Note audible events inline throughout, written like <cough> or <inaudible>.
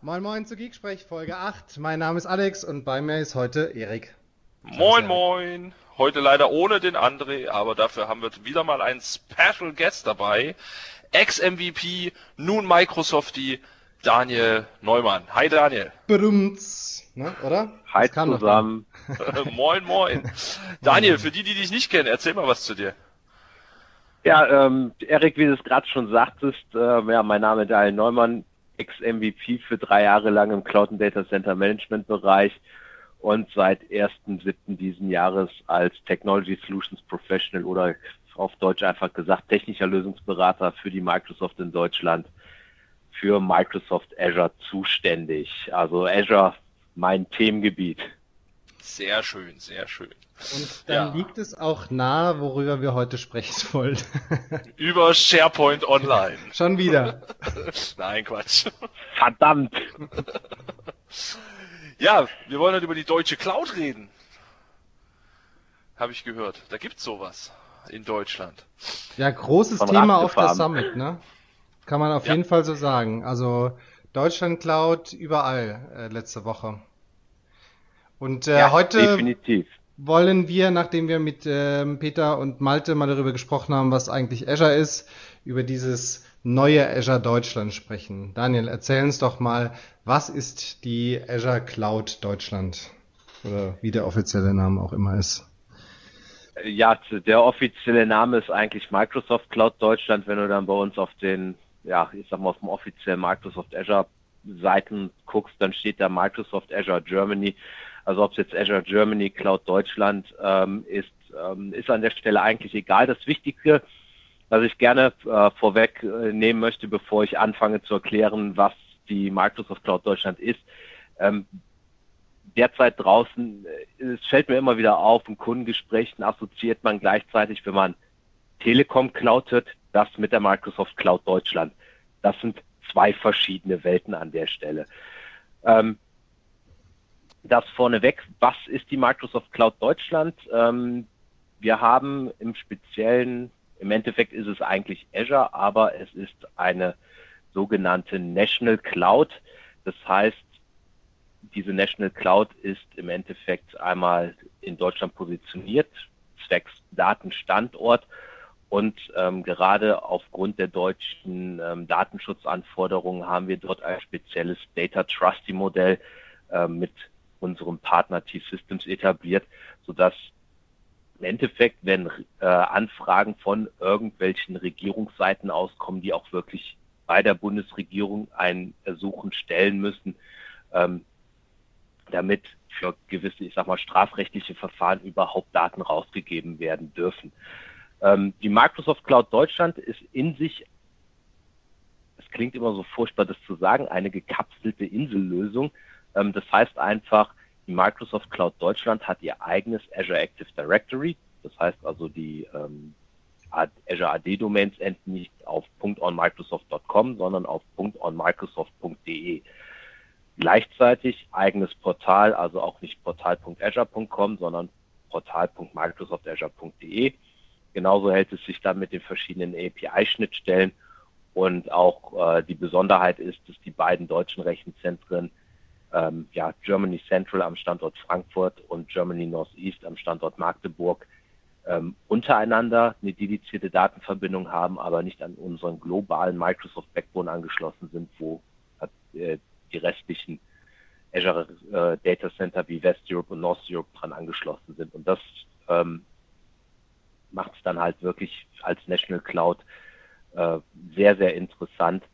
Moin Moin zu Geeksprech Folge 8. Mein Name ist Alex und bei mir ist heute Erik. Moin Moin. Heute leider ohne den André, aber dafür haben wir wieder mal einen Special Guest dabei. Ex-MVP, nun Microsoftie, Daniel Neumann. Hi Daniel. Berühmt, ne, oder? Hi zusammen. <laughs> moin Moin. Daniel, für die, die dich nicht kennen, erzähl mal was zu dir. Ja, ähm, Erik, wie du es gerade schon sagtest, äh, ja, mein Name ist Daniel Neumann, Ex-MVP für drei Jahre lang im Cloud and Data Center Management Bereich und seit 1.7. diesen Jahres als Technology Solutions Professional oder auf Deutsch einfach gesagt technischer Lösungsberater für die Microsoft in Deutschland für Microsoft Azure zuständig. Also Azure mein Themengebiet. Sehr schön, sehr schön. Und dann ja. liegt es auch nahe, worüber wir heute sprechen wollen. <laughs> Über SharePoint Online. Schon wieder. <laughs> Nein, Quatsch. Verdammt. <laughs> Ja, wir wollen heute über die deutsche Cloud reden. Habe ich gehört. Da gibt's sowas in Deutschland. Ja, großes Von Thema auf der Summit, ne? Kann man auf ja. jeden Fall so sagen. Also Deutschland Cloud überall äh, letzte Woche. Und äh, ja, heute definitiv wollen wir, nachdem wir mit ähm, Peter und Malte mal darüber gesprochen haben, was eigentlich Azure ist, über dieses neue Azure Deutschland sprechen. Daniel, erzähl uns doch mal, was ist die Azure Cloud Deutschland? Oder wie der offizielle Name auch immer ist. Ja, der offizielle Name ist eigentlich Microsoft Cloud Deutschland. Wenn du dann bei uns auf den, ja, ich sag mal auf dem offiziellen Microsoft Azure Seiten guckst, dann steht da Microsoft Azure Germany. Also ob es jetzt Azure Germany, Cloud Deutschland ähm, ist, ähm, ist an der Stelle eigentlich egal. Das Wichtige, was ich gerne äh, vorweg äh, möchte, bevor ich anfange zu erklären, was die Microsoft Cloud Deutschland ist, ähm, derzeit draußen, äh, es fällt mir immer wieder auf, in Kundengesprächen assoziiert man gleichzeitig, wenn man Telekom Cloud hört, das mit der Microsoft Cloud Deutschland. Das sind zwei verschiedene Welten an der Stelle. Ähm, das vorneweg, was ist die Microsoft Cloud Deutschland? Ähm, wir haben im Speziellen, im Endeffekt ist es eigentlich Azure, aber es ist eine sogenannte National Cloud. Das heißt, diese National Cloud ist im Endeffekt einmal in Deutschland positioniert, zwecks Datenstandort und ähm, gerade aufgrund der deutschen ähm, Datenschutzanforderungen haben wir dort ein spezielles Data Trusty Modell äh, mit unserem Partner T-Systems etabliert, sodass im Endeffekt, wenn äh, Anfragen von irgendwelchen Regierungsseiten auskommen, die auch wirklich bei der Bundesregierung ein Ersuchen stellen müssen, ähm, damit für gewisse, ich sag mal, strafrechtliche Verfahren überhaupt Daten rausgegeben werden dürfen. Ähm, die Microsoft Cloud Deutschland ist in sich, es klingt immer so furchtbar, das zu sagen, eine gekapselte Insellösung, ähm, das heißt einfach, die Microsoft Cloud Deutschland hat ihr eigenes Azure Active Directory. Das heißt also, die ähm, Azure AD Domains enden nicht auf .onmicrosoft.com, sondern auf .onmicrosoft.de. Gleichzeitig eigenes Portal, also auch nicht portal.azure.com, sondern portal.microsoftazure.de. Genauso hält es sich dann mit den verschiedenen API-Schnittstellen und auch äh, die Besonderheit ist, dass die beiden deutschen Rechenzentren ähm, ja, Germany Central am Standort Frankfurt und Germany Northeast am Standort Magdeburg ähm, untereinander eine dedizierte Datenverbindung haben, aber nicht an unseren globalen Microsoft Backbone angeschlossen sind, wo äh, die restlichen Azure äh, Data Center wie West Europe und North Europe dran angeschlossen sind. Und das ähm, macht es dann halt wirklich als National Cloud äh, sehr, sehr interessant,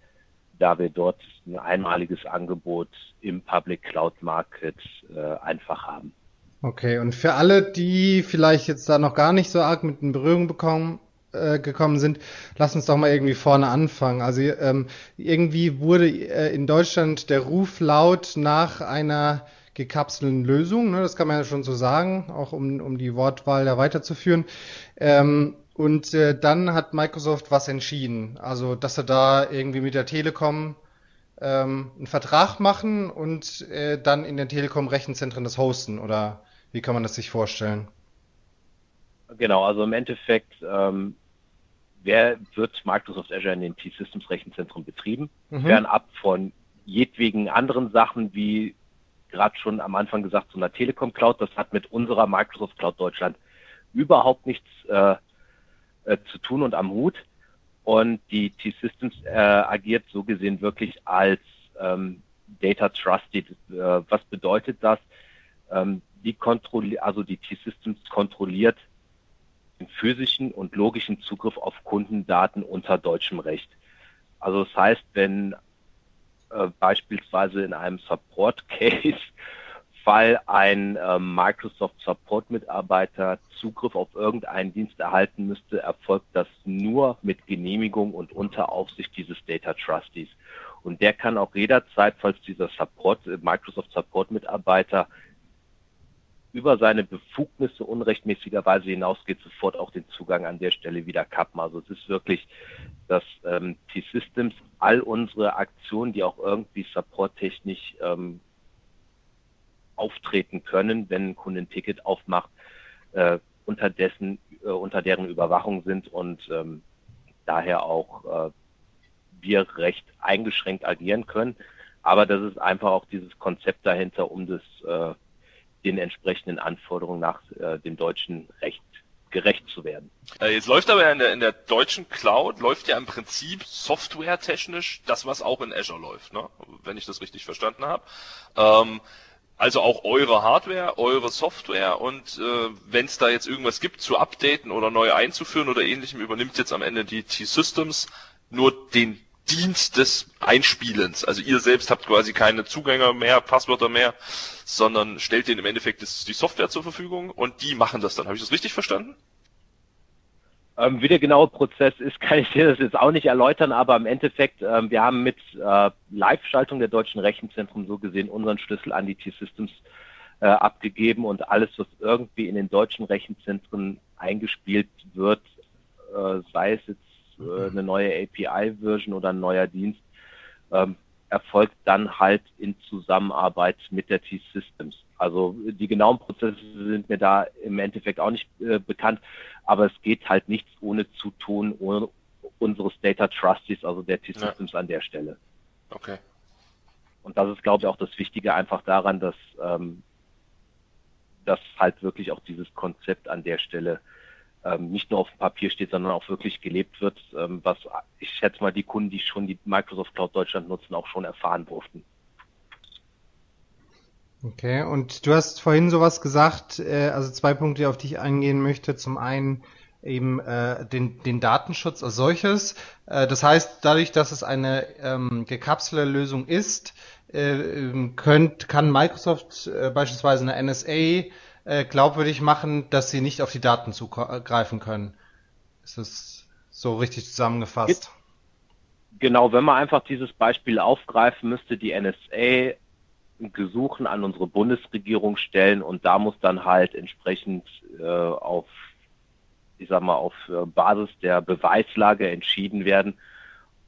da wir dort ein einmaliges Angebot im Public Cloud Market äh, einfach haben. Okay, und für alle, die vielleicht jetzt da noch gar nicht so arg mit in Berührung bekommen, äh, gekommen sind, lass uns doch mal irgendwie vorne anfangen. Also ähm, irgendwie wurde äh, in Deutschland der Ruf laut nach einer gekapselten Lösung, ne, das kann man ja schon so sagen, auch um, um die Wortwahl da weiterzuführen. Ähm, und äh, dann hat Microsoft was entschieden. Also, dass sie da irgendwie mit der Telekom ähm, einen Vertrag machen und äh, dann in den Telekom-Rechenzentren das hosten. Oder wie kann man das sich vorstellen? Genau, also im Endeffekt, ähm, wer wird Microsoft Azure in den T-Systems Rechenzentren betrieben, mhm. fernab von jedwegen anderen Sachen, wie gerade schon am Anfang gesagt, so einer Telekom Cloud. Das hat mit unserer Microsoft Cloud Deutschland überhaupt nichts äh, äh, zu tun und am Hut. Und die T-Systems äh, agiert so gesehen wirklich als ähm, Data Trusted. Äh, was bedeutet das? Ähm, die kontrolliert, also die T-Systems kontrolliert den physischen und logischen Zugriff auf Kundendaten unter deutschem Recht. Also das heißt, wenn äh, beispielsweise in einem Support-Case Fall ein äh, Microsoft Support-Mitarbeiter Zugriff auf irgendeinen Dienst erhalten müsste, erfolgt das nur mit Genehmigung und unter Aufsicht dieses Data Trustees. Und der kann auch jederzeit, falls dieser Support, äh, Microsoft Support-Mitarbeiter über seine Befugnisse unrechtmäßigerweise hinausgeht, sofort auch den Zugang an der Stelle wieder kappen. Also es ist wirklich, dass ähm, T-Systems all unsere Aktionen, die auch irgendwie supporttechnisch ähm, auftreten können, wenn ein Kunde ein Ticket aufmacht, äh, unterdessen, äh, unter deren Überwachung sind und ähm, daher auch äh, wir recht eingeschränkt agieren können. Aber das ist einfach auch dieses Konzept dahinter, um das äh, den entsprechenden Anforderungen nach äh, dem deutschen Recht gerecht zu werden. Äh, jetzt läuft aber in der, in der deutschen Cloud, läuft ja im Prinzip softwaretechnisch das, was auch in Azure läuft, ne? wenn ich das richtig verstanden habe. Ähm, also auch eure Hardware, eure Software und äh, wenn es da jetzt irgendwas gibt zu updaten oder neu einzuführen oder ähnlichem, übernimmt jetzt am Ende die T-Systems nur den Dienst des Einspielens. Also ihr selbst habt quasi keine Zugänge mehr, Passwörter mehr, sondern stellt denen im Endeffekt die Software zur Verfügung und die machen das dann. Habe ich das richtig verstanden? Ähm, wie der genaue Prozess ist, <laughs> kann ich dir das jetzt auch nicht erläutern, aber im Endeffekt, ähm, wir haben mit äh, Live-Schaltung der deutschen Rechenzentren so gesehen unseren Schlüssel an die T-Systems äh, abgegeben und alles, was irgendwie in den deutschen Rechenzentren eingespielt wird, äh, sei es jetzt äh, eine neue API-Version oder ein neuer Dienst, ähm, erfolgt dann halt in Zusammenarbeit mit der T-Systems. Also die genauen Prozesse sind mir da im Endeffekt auch nicht äh, bekannt, aber es geht halt nichts ohne Zutun ohne unseres Data Trustees, also der T-Systems ja. an der Stelle. Okay. Und das ist, glaube ich, auch das Wichtige einfach daran, dass, ähm, dass halt wirklich auch dieses Konzept an der Stelle ähm, nicht nur auf dem Papier steht, sondern auch wirklich gelebt wird, ähm, was ich schätze mal die Kunden, die schon die Microsoft Cloud Deutschland nutzen, auch schon erfahren durften. Okay, und du hast vorhin sowas gesagt, äh, also zwei Punkte, auf die ich eingehen möchte. Zum einen eben äh, den, den Datenschutz als solches. Äh, das heißt, dadurch, dass es eine ähm, gekapselte Lösung ist, äh, könnt, kann Microsoft äh, beispielsweise eine NSA äh, glaubwürdig machen, dass sie nicht auf die Daten zugreifen können. Ist das so richtig zusammengefasst? Genau, wenn wir einfach dieses Beispiel aufgreifen, müsste die NSA Gesuchen an unsere Bundesregierung stellen und da muss dann halt entsprechend äh, auf, ich sag mal, auf äh, Basis der Beweislage entschieden werden,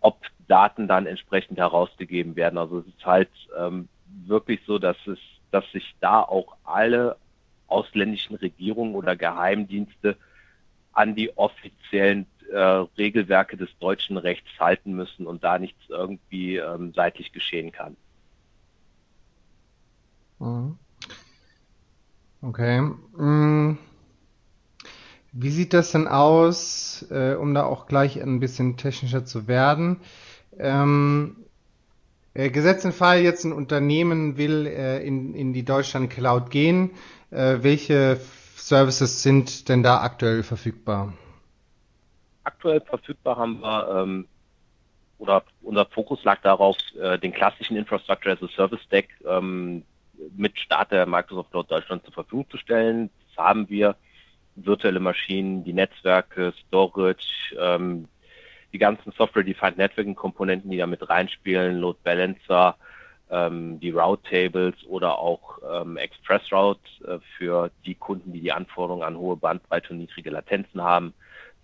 ob Daten dann entsprechend herausgegeben werden. Also es ist halt ähm, wirklich so, dass es, dass sich da auch alle ausländischen Regierungen oder Geheimdienste an die offiziellen äh, Regelwerke des deutschen Rechts halten müssen und da nichts irgendwie ähm, seitlich geschehen kann. Mhm. Okay. Mm. Wie sieht das denn aus, äh, um da auch gleich ein bisschen technischer zu werden? Ähm, äh, gesetzt Fall, jetzt ein Unternehmen will äh, in, in die Deutschland Cloud gehen. Welche Services sind denn da aktuell verfügbar? Aktuell verfügbar haben wir, ähm, oder unser Fokus lag darauf, äh, den klassischen Infrastructure as a Service Stack ähm, mit Start der Microsoft Cloud Deutschland zur Verfügung zu stellen. Das haben wir virtuelle Maschinen, die Netzwerke, Storage, ähm, die ganzen Software-Defined Networking-Komponenten, die da mit reinspielen, Load Balancer, ähm, die Route Tables oder auch ähm, Express Route äh, für die Kunden, die die Anforderungen an hohe Bandbreite und niedrige Latenzen haben,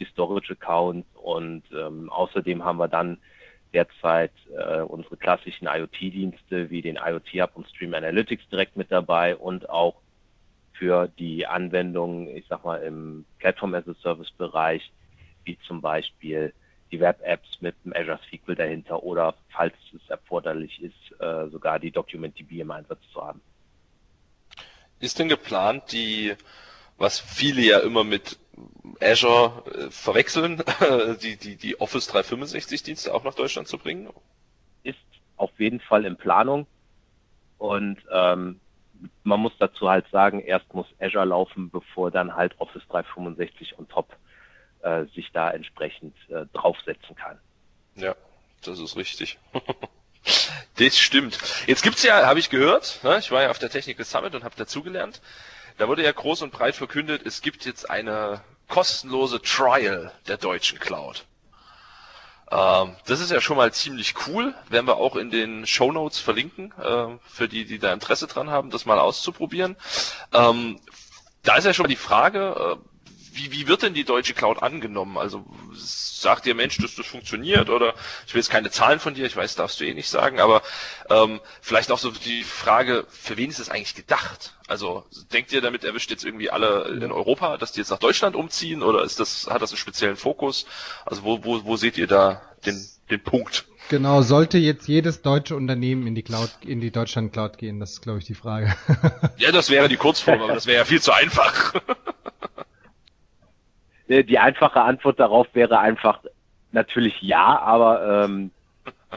die Storage Accounts und ähm, außerdem haben wir dann derzeit äh, unsere klassischen IoT-Dienste wie den IoT Hub und Stream Analytics direkt mit dabei und auch für die Anwendungen, ich sag mal, im Platform as a Service Bereich, wie zum Beispiel die Web-Apps mit dem Azure SQL dahinter oder, falls es erforderlich ist, äh, sogar die DocumentDB im Einsatz zu haben. Ist denn geplant, die, was viele ja immer mit Azure äh, verwechseln, <laughs> die, die, die Office 365 Dienste auch nach Deutschland zu bringen? Ist auf jeden Fall in Planung. Und ähm, man muss dazu halt sagen, erst muss Azure laufen, bevor dann halt Office 365 on top äh, sich da entsprechend äh, draufsetzen kann. Ja, das ist richtig. <laughs> das stimmt. Jetzt gibt's ja, habe ich gehört, ne, ich war ja auf der Technical Summit und habe dazugelernt, da wurde ja groß und breit verkündet, es gibt jetzt eine kostenlose Trial der deutschen Cloud. Ähm, das ist ja schon mal ziemlich cool. Werden wir auch in den Show Notes verlinken, äh, für die, die da Interesse dran haben, das mal auszuprobieren. Ähm, da ist ja schon mal die Frage, äh, wie, wie wird denn die deutsche Cloud angenommen? Also sagt dir Mensch, dass das funktioniert oder ich will jetzt keine Zahlen von dir, ich weiß, darfst du eh nicht sagen, aber ähm, vielleicht auch so die Frage, für wen ist es eigentlich gedacht? Also denkt ihr damit erwischt jetzt irgendwie alle in Europa, dass die jetzt nach Deutschland umziehen oder ist das, hat das einen speziellen Fokus? Also wo, wo, wo seht ihr da den, den Punkt? Genau, sollte jetzt jedes deutsche Unternehmen in die Cloud, in die Deutschland Cloud gehen, das ist glaube ich die Frage. ja, das wäre die Kurzform, aber <laughs> das wäre ja viel zu einfach. Äh, die einfache Antwort darauf wäre einfach natürlich ja, aber ähm,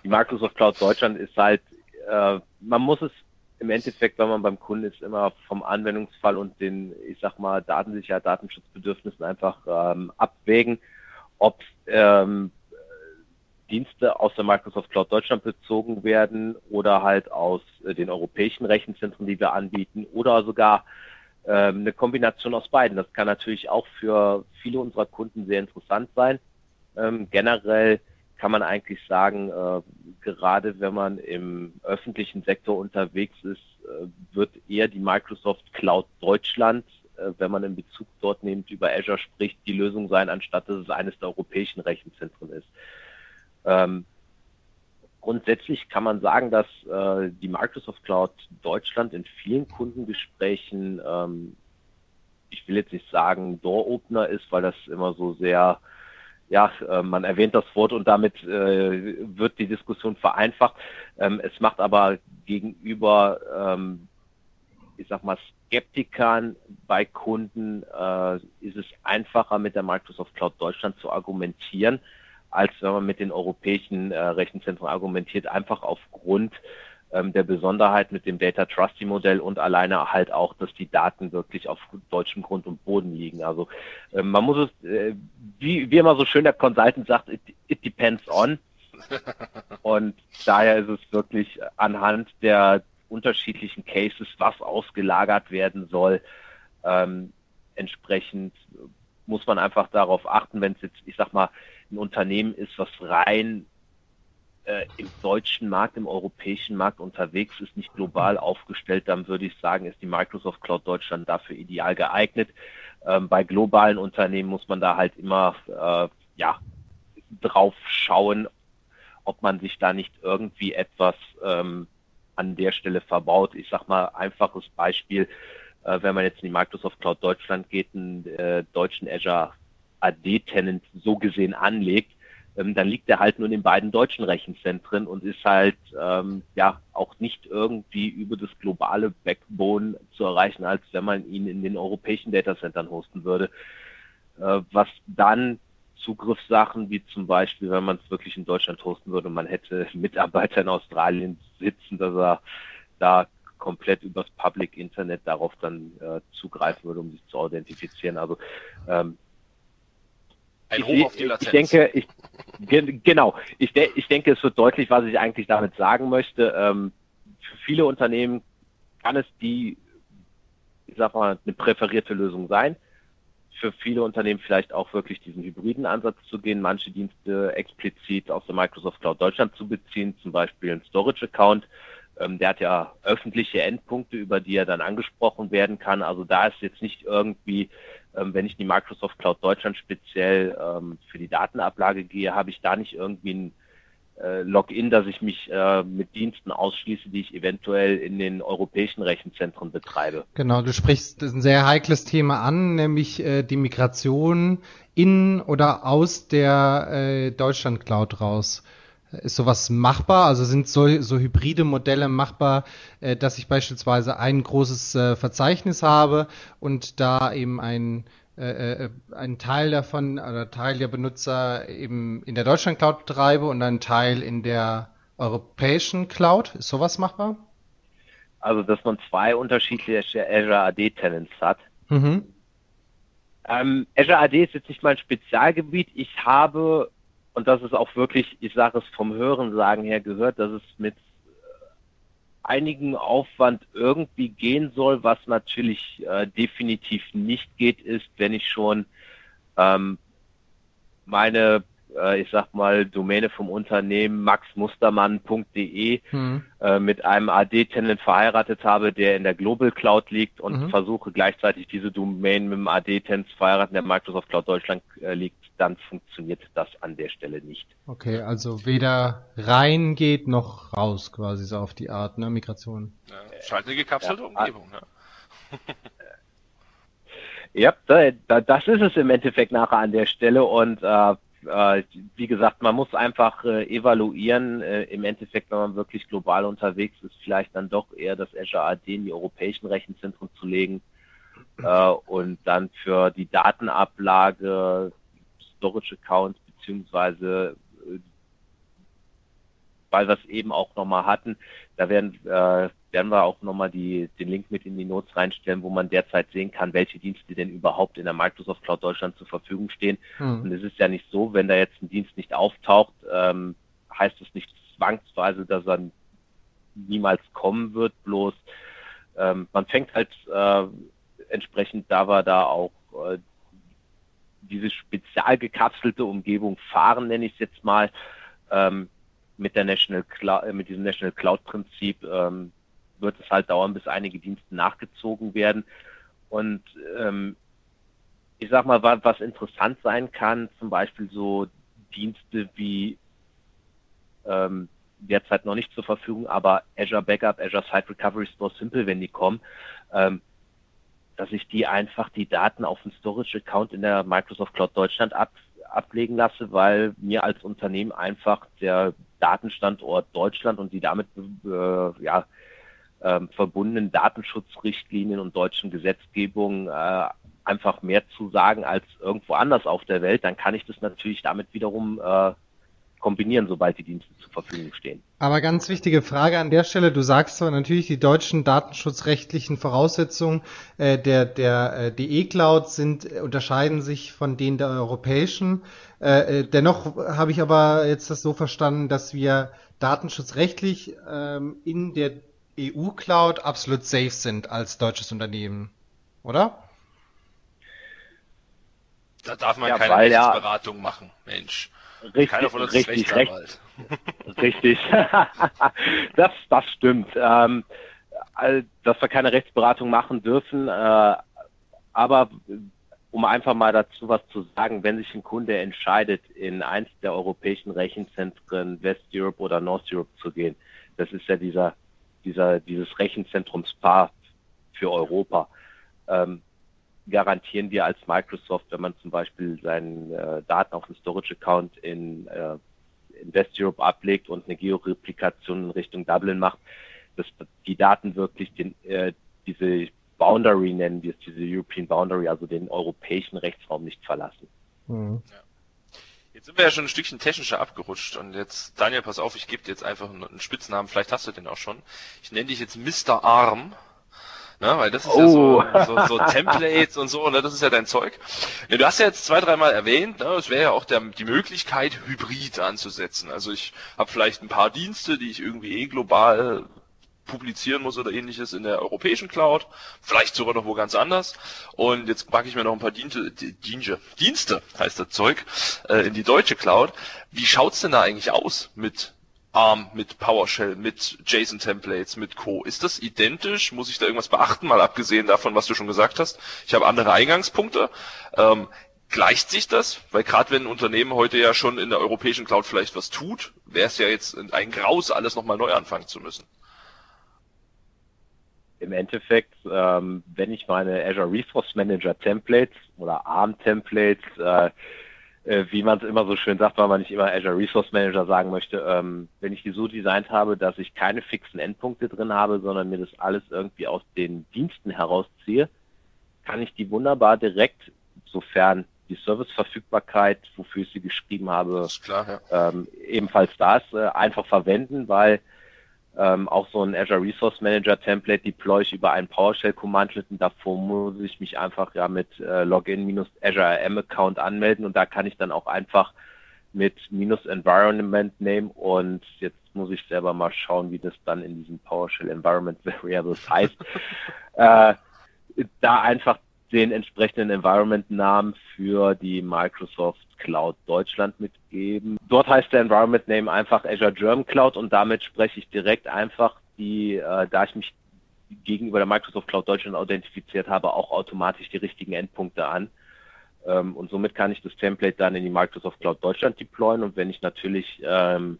die Microsoft Cloud Deutschland ist halt, äh, man muss es im Endeffekt, wenn man beim Kunden ist, immer vom Anwendungsfall und den, ich sag mal, Datensicherheit, Datenschutzbedürfnissen einfach ähm, abwägen, ob ähm, Dienste aus der Microsoft Cloud Deutschland bezogen werden oder halt aus äh, den europäischen Rechenzentren, die wir anbieten oder sogar ähm, eine Kombination aus beiden. Das kann natürlich auch für viele unserer Kunden sehr interessant sein. Ähm, generell kann man eigentlich sagen, äh, gerade wenn man im öffentlichen Sektor unterwegs ist, äh, wird eher die Microsoft Cloud Deutschland, äh, wenn man in Bezug dort nimmt, über Azure spricht, die Lösung sein, anstatt dass es eines der europäischen Rechenzentren ist. Ähm, grundsätzlich kann man sagen, dass äh, die Microsoft Cloud Deutschland in vielen Kundengesprächen, ähm, ich will jetzt nicht sagen Door-Opener ist, weil das immer so sehr, ja, äh, man erwähnt das Wort und damit äh, wird die Diskussion vereinfacht. Ähm, es macht aber gegenüber, ähm, ich sag mal, Skeptikern bei Kunden äh, ist es einfacher mit der Microsoft Cloud Deutschland zu argumentieren, als wenn man mit den europäischen äh, Rechenzentren argumentiert, einfach aufgrund ähm, der Besonderheit mit dem Data Trusty Modell und alleine halt auch, dass die Daten wirklich auf deutschem Grund und Boden liegen. Also äh, man muss es, äh, wie, wie immer so schön der Consultant sagt, it, it depends on. <laughs> Und daher ist es wirklich anhand der unterschiedlichen Cases, was ausgelagert werden soll, ähm, entsprechend muss man einfach darauf achten, wenn es jetzt, ich sag mal, ein Unternehmen ist, was rein äh, im deutschen Markt, im europäischen Markt unterwegs ist, nicht global aufgestellt, dann würde ich sagen, ist die Microsoft Cloud Deutschland dafür ideal geeignet. Ähm, bei globalen Unternehmen muss man da halt immer äh, ja drauf schauen, ob man sich da nicht irgendwie etwas ähm, an der Stelle verbaut. Ich sag mal einfaches Beispiel, äh, wenn man jetzt in die Microsoft Cloud Deutschland geht, einen äh, deutschen Azure AD-Tenant so gesehen anlegt, ähm, dann liegt er halt nur in den beiden deutschen Rechenzentren und ist halt ähm, ja auch nicht irgendwie über das globale Backbone zu erreichen, als wenn man ihn in den europäischen Datacentern hosten würde. Äh, was dann Zugriffssachen wie zum Beispiel, wenn man es wirklich in Deutschland hosten würde, man hätte <laughs> Mitarbeiter in Australien sitzen, dass er da komplett übers Public Internet darauf dann äh, zugreifen würde, um sich zu authentifizieren. Also ähm, ein Hoch auf die Latenz. Ich denke, ich, genau, ich, de ich denke, es wird deutlich, was ich eigentlich damit sagen möchte. Ähm, für viele Unternehmen kann es die, ich sag mal, eine präferierte Lösung sein. Für viele Unternehmen vielleicht auch wirklich diesen hybriden Ansatz zu gehen, manche Dienste explizit aus der Microsoft Cloud Deutschland zu beziehen, zum Beispiel ein Storage-Account. Ähm, der hat ja öffentliche Endpunkte, über die er dann angesprochen werden kann. Also da ist jetzt nicht irgendwie wenn ich in die Microsoft Cloud Deutschland speziell ähm, für die Datenablage gehe, habe ich da nicht irgendwie ein äh, Login, dass ich mich äh, mit Diensten ausschließe, die ich eventuell in den europäischen Rechenzentren betreibe. Genau, du sprichst ein sehr heikles Thema an, nämlich äh, die Migration in oder aus der äh, Deutschland Cloud raus? Ist sowas machbar? Also sind so, so hybride Modelle machbar, äh, dass ich beispielsweise ein großes äh, Verzeichnis habe und da eben ein äh, äh einen Teil davon oder Teil der Benutzer eben in der Deutschland Cloud betreibe und einen Teil in der europäischen Cloud? Ist sowas machbar? Also, dass man zwei unterschiedliche Azure AD Tenants hat. Mhm. Ähm, Azure AD ist jetzt nicht mein Spezialgebiet. Ich habe, und das ist auch wirklich, ich sage es vom Hörensagen her gehört, dass es mit einigen Aufwand irgendwie gehen soll. Was natürlich äh, definitiv nicht geht, ist, wenn ich schon ähm, meine äh, ich sag mal, Domäne vom Unternehmen maxmustermann.de hm. äh, mit einem AD-Tenant verheiratet habe, der in der Global Cloud liegt und mhm. versuche gleichzeitig diese Domain mit dem AD-Tenant zu verheiraten, der Microsoft Cloud Deutschland äh, liegt, dann funktioniert das an der Stelle nicht. Okay, also weder rein geht noch raus quasi so auf die Art, ne, Migration. Ja, scheint eine gekapselte ja, Umgebung, <laughs> ja. Ja, da, das ist es im Endeffekt nachher an der Stelle und äh, äh, wie gesagt, man muss einfach äh, evaluieren. Äh, Im Endeffekt, wenn man wirklich global unterwegs ist, vielleicht dann doch eher das Azure AD in die europäischen Rechenzentren zu legen äh, und dann für die Datenablage, Storage Accounts beziehungsweise weil wir es eben auch nochmal hatten, da werden äh, werden wir auch nochmal die, den Link mit in die Notes reinstellen, wo man derzeit sehen kann, welche Dienste denn überhaupt in der Microsoft Cloud Deutschland zur Verfügung stehen. Hm. Und es ist ja nicht so, wenn da jetzt ein Dienst nicht auftaucht, ähm, heißt es nicht zwangsweise, dass er niemals kommen wird, bloß ähm, man fängt halt äh, entsprechend, da wir da auch äh, diese spezial gekapselte Umgebung fahren, nenne ich es jetzt mal, ähm, mit der National Cloud, äh, mit diesem National Cloud Prinzip ähm, wird es halt dauern, bis einige Dienste nachgezogen werden. Und ähm, ich sag mal, was, interessant sein kann, zum Beispiel so Dienste wie ähm, derzeit noch nicht zur Verfügung, aber Azure Backup, Azure Site Recovery Store Simple, wenn die kommen, ähm, dass ich die einfach die Daten auf den Storage Account in der Microsoft Cloud Deutschland ab, ablegen lasse, weil mir als Unternehmen einfach der Datenstandort Deutschland und die damit äh, ja, ähm, verbundenen Datenschutzrichtlinien und deutschen Gesetzgebung äh, einfach mehr zu sagen als irgendwo anders auf der Welt, dann kann ich das natürlich damit wiederum äh, kombinieren, sobald die Dienste zur Verfügung stehen. Aber ganz wichtige Frage an der Stelle. Du sagst zwar natürlich, die deutschen datenschutzrechtlichen Voraussetzungen äh, der, der äh, DE-Cloud sind, äh, unterscheiden sich von denen der europäischen. Äh, dennoch habe ich aber jetzt das so verstanden, dass wir datenschutzrechtlich ähm, in der EU-Cloud absolut safe sind als deutsches Unternehmen, oder? Da darf man ja, keine Rechtsberatung ja, machen, Mensch. Richtig, Keiner von uns richtig, ist Recht, <laughs> <laughs> richtig. <laughs> das, das stimmt. Ähm, dass wir keine Rechtsberatung machen dürfen, äh, aber um einfach mal dazu was zu sagen, wenn sich ein Kunde entscheidet, in eins der europäischen Rechenzentren West Europe oder North Europe zu gehen, das ist ja dieser dieser, dieses Rechenzentrum SPA für Europa, ähm, garantieren wir als Microsoft, wenn man zum Beispiel seine äh, Daten auf dem Storage-Account in, äh, in West Europe ablegt und eine Georeplikation in Richtung Dublin macht, dass die Daten wirklich den, äh, diese Boundary nennen wir es, diese European Boundary, also den europäischen Rechtsraum nicht verlassen. Mhm. Ja. Jetzt sind wir ja schon ein Stückchen technischer abgerutscht und jetzt, Daniel, pass auf, ich gebe dir jetzt einfach einen Spitznamen, vielleicht hast du den auch schon. Ich nenne dich jetzt Mr. Arm. Ne, weil das ist oh. ja so, so, so Templates und so, ne, das ist ja dein Zeug. Ja, du hast ja jetzt zwei, dreimal erwähnt, ne, es wäre ja auch der, die Möglichkeit, Hybrid anzusetzen. Also ich habe vielleicht ein paar Dienste, die ich irgendwie eh global publizieren muss oder ähnliches in der europäischen Cloud, vielleicht sogar noch wo ganz anders. Und jetzt packe ich mir noch ein paar Dienste, Dienste, Dienste heißt das Zeug, äh, in die deutsche Cloud. Wie schaut's denn da eigentlich aus mit ARM, mit PowerShell, mit JSON-Templates, mit Co. Ist das identisch? Muss ich da irgendwas beachten? Mal abgesehen davon, was du schon gesagt hast. Ich habe andere Eingangspunkte. Ähm, gleicht sich das? Weil gerade wenn ein Unternehmen heute ja schon in der europäischen Cloud vielleicht was tut, wäre es ja jetzt ein Graus, alles nochmal neu anfangen zu müssen. im Endeffekt, ähm, wenn ich meine Azure Resource Manager Templates oder ARM Templates, äh, äh, wie man es immer so schön sagt, weil man nicht immer Azure Resource Manager sagen möchte, ähm, wenn ich die so designt habe, dass ich keine fixen Endpunkte drin habe, sondern mir das alles irgendwie aus den Diensten herausziehe, kann ich die wunderbar direkt, sofern die Serviceverfügbarkeit, wofür ich sie geschrieben habe, klar, ja. ähm, ebenfalls da ist, äh, einfach verwenden, weil ähm, auch so ein Azure Resource Manager Template deploy ich über einen PowerShell Commandlet und davor muss ich mich einfach ja mit äh, Login minus Azure RM Account anmelden. Und da kann ich dann auch einfach mit minus Environment Name und jetzt muss ich selber mal schauen, wie das dann in diesem PowerShell Environment <laughs> Variables heißt, <laughs> äh, da einfach den entsprechenden Environment-Namen für die Microsoft Cloud Deutschland mitgeben. Dort heißt der Environment Name einfach Azure German Cloud und damit spreche ich direkt einfach die, äh, da ich mich gegenüber der Microsoft Cloud Deutschland authentifiziert habe, auch automatisch die richtigen Endpunkte an. Ähm, und somit kann ich das Template dann in die Microsoft Cloud Deutschland deployen und wenn ich natürlich ähm,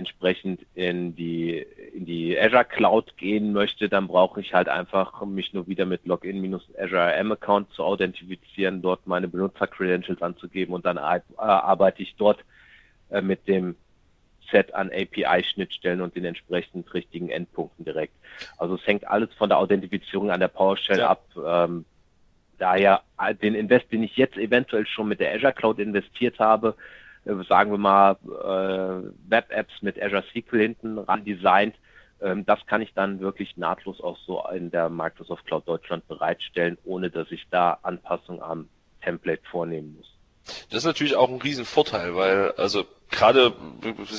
entsprechend in die, in die Azure Cloud gehen möchte, dann brauche ich halt einfach mich nur wieder mit Login-Azure RM Account zu authentifizieren, dort meine Benutzer-Credentials anzugeben und dann äh, arbeite ich dort äh, mit dem Set an API-Schnittstellen und den entsprechend richtigen Endpunkten direkt. Also es hängt alles von der Authentifizierung an der PowerShell ja. ab. Ähm, daher äh, den Invest, den ich jetzt eventuell schon mit der Azure Cloud investiert habe, sagen wir mal, äh, Web-Apps mit Azure SQL hinten ran designt. Ähm, das kann ich dann wirklich nahtlos auch so in der Microsoft Cloud Deutschland bereitstellen, ohne dass ich da Anpassungen am Template vornehmen muss. Das ist natürlich auch ein Riesenvorteil, weil also gerade,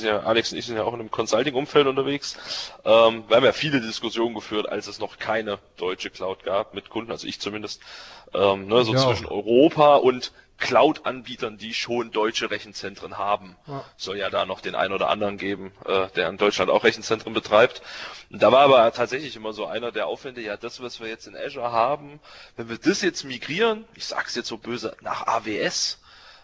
ja, Alex und ich sind ja auch in einem Consulting-Umfeld unterwegs. Ähm, wir haben ja viele Diskussionen geführt, als es noch keine deutsche Cloud gab mit Kunden, also ich zumindest, ähm, ne, so ja. zwischen Europa und Cloud-Anbietern, die schon deutsche Rechenzentren haben. Ja. Soll ja da noch den einen oder anderen geben, äh, der in Deutschland auch Rechenzentren betreibt. Und da war aber tatsächlich immer so einer der Aufwände, ja, das, was wir jetzt in Azure haben, wenn wir das jetzt migrieren, ich sag's jetzt so böse, nach AWS,